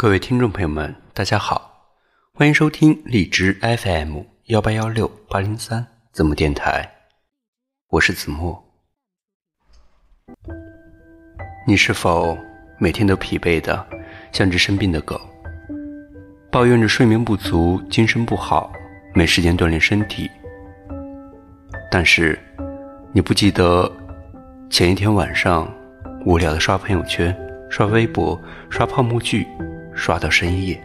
各位听众朋友们，大家好，欢迎收听荔枝 FM 幺八幺六八零三子墨电台，我是子墨。你是否每天都疲惫的像只生病的狗，抱怨着睡眠不足、精神不好、没时间锻炼身体？但是你不记得前一天晚上无聊的刷朋友圈、刷微博、刷泡沫剧。刷到深夜，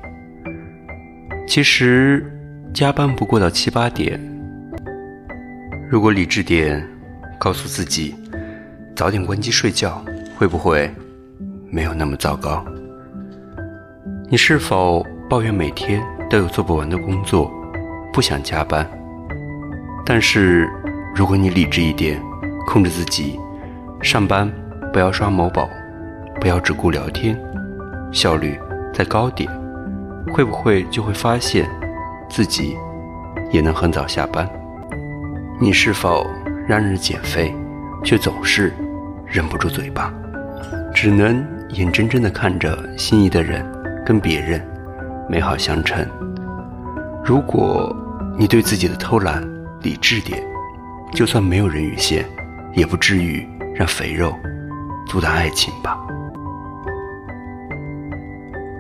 其实加班不过到七八点。如果理智点，告诉自己早点关机睡觉，会不会没有那么糟糕？你是否抱怨每天都有做不完的工作，不想加班？但是如果你理智一点，控制自己，上班不要刷某宝，不要只顾聊天，效率。在高点，会不会就会发现自己也能很早下班？你是否让人减肥，却总是忍不住嘴巴，只能眼睁睁地看着心仪的人跟别人美好相称？如果你对自己的偷懒理智点，就算没有人鱼线，也不至于让肥肉阻挡爱情吧。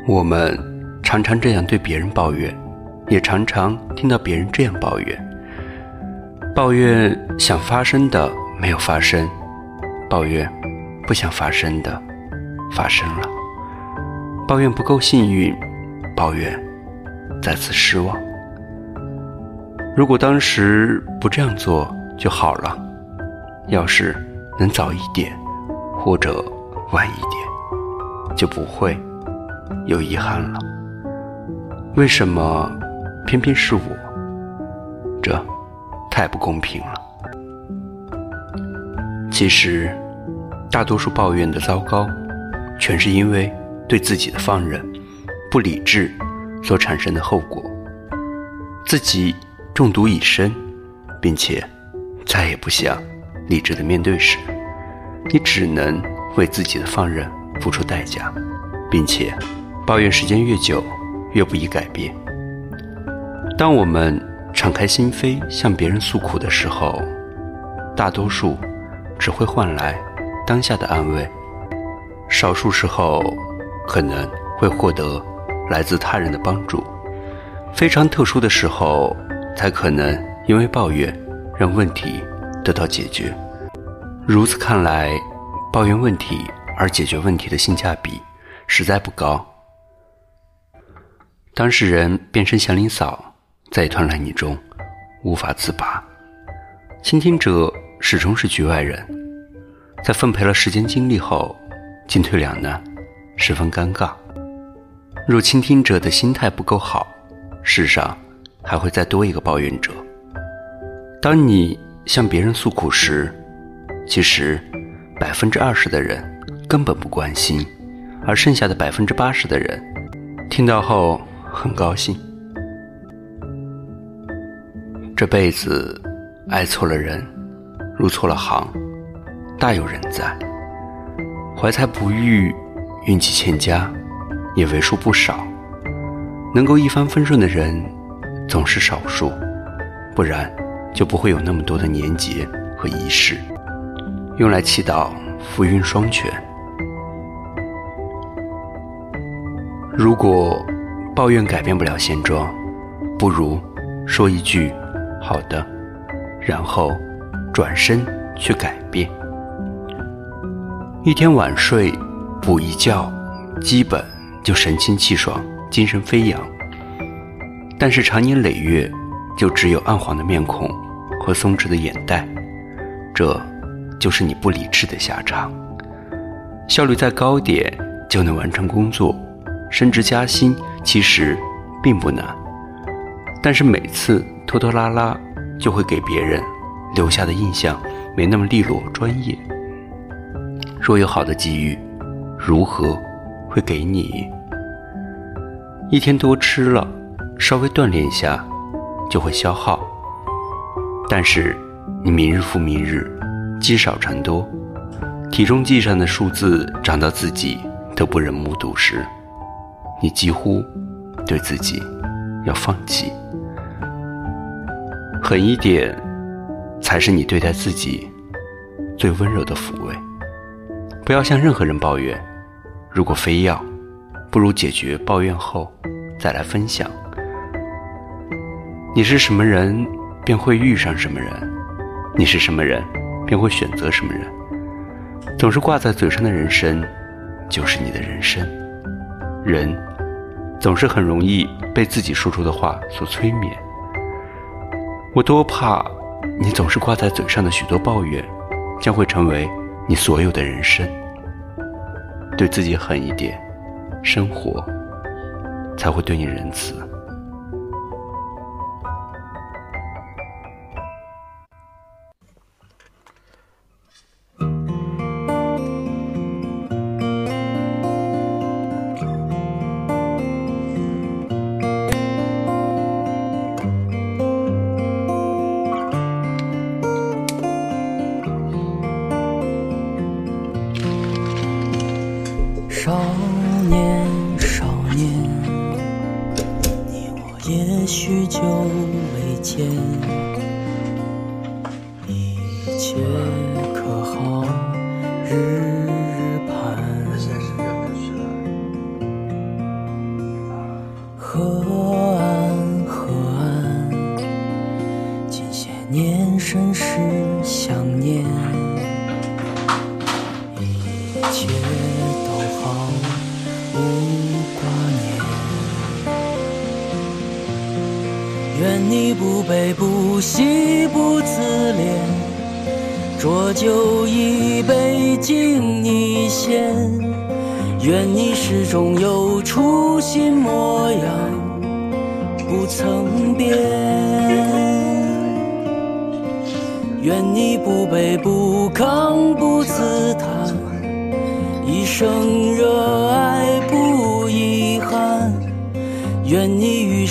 我们常常这样对别人抱怨，也常常听到别人这样抱怨：抱怨想发生的没有发生，抱怨不想发生的发生了，抱怨不够幸运，抱怨再次失望。如果当时不这样做就好了，要是能早一点或者晚一点，就不会。有遗憾了，为什么偏偏是我？这太不公平了。其实，大多数抱怨的糟糕，全是因为对自己的放任、不理智所产生的后果。自己中毒已深，并且再也不想理智的面对时，你只能为自己的放任付出代价，并且。抱怨时间越久，越不易改变。当我们敞开心扉向别人诉苦的时候，大多数只会换来当下的安慰，少数时候可能会获得来自他人的帮助，非常特殊的时候才可能因为抱怨让问题得到解决。如此看来，抱怨问题而解决问题的性价比实在不高。当事人变成祥林嫂，在一团烂泥中无法自拔；倾听者始终是局外人，在奉陪了时间精力后进退两难，十分尴尬。若倾听者的心态不够好，世上还会再多一个抱怨者。当你向别人诉苦时，其实百分之二十的人根本不关心，而剩下的百分之八十的人听到后。很高兴，这辈子爱错了人，入错了行，大有人在。怀才不遇，运气欠佳，也为数不少。能够一帆风顺的人，总是少数，不然就不会有那么多的年节和仪式，用来祈祷福运双全。如果。抱怨改变不了现状，不如说一句“好的”，然后转身去改变。一天晚睡，补一觉，基本就神清气爽、精神飞扬。但是长年累月，就只有暗黄的面孔和松弛的眼袋，这就是你不理智的下场。效率再高点，就能完成工作。升职加薪其实并不难，但是每次拖拖拉拉就会给别人留下的印象没那么利落专业。若有好的机遇，如何会给你？一天多吃了，稍微锻炼一下就会消耗，但是你明日复明日，积少成多，体重计上的数字涨到自己都不忍目睹时。你几乎对自己要放弃。狠一点，才是你对待自己最温柔的抚慰。不要向任何人抱怨，如果非要，不如解决抱怨后再来分享。你是什么人，便会遇上什么人；你是什么人，便会选择什么人。总是挂在嘴上的人生，就是你的人生。人总是很容易被自己说出的话所催眠。我多怕，你总是挂在嘴上的许多抱怨，将会成为你所有的人生。对自己狠一点，生活才会对你仁慈。也许久未见，一切可好？日愿你不悲不喜不自怜，浊酒一杯敬你先。愿你始终有初心模样，不曾变。愿你不卑不亢不自叹，一生热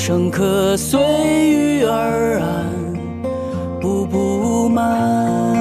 生客随遇而安步步慢。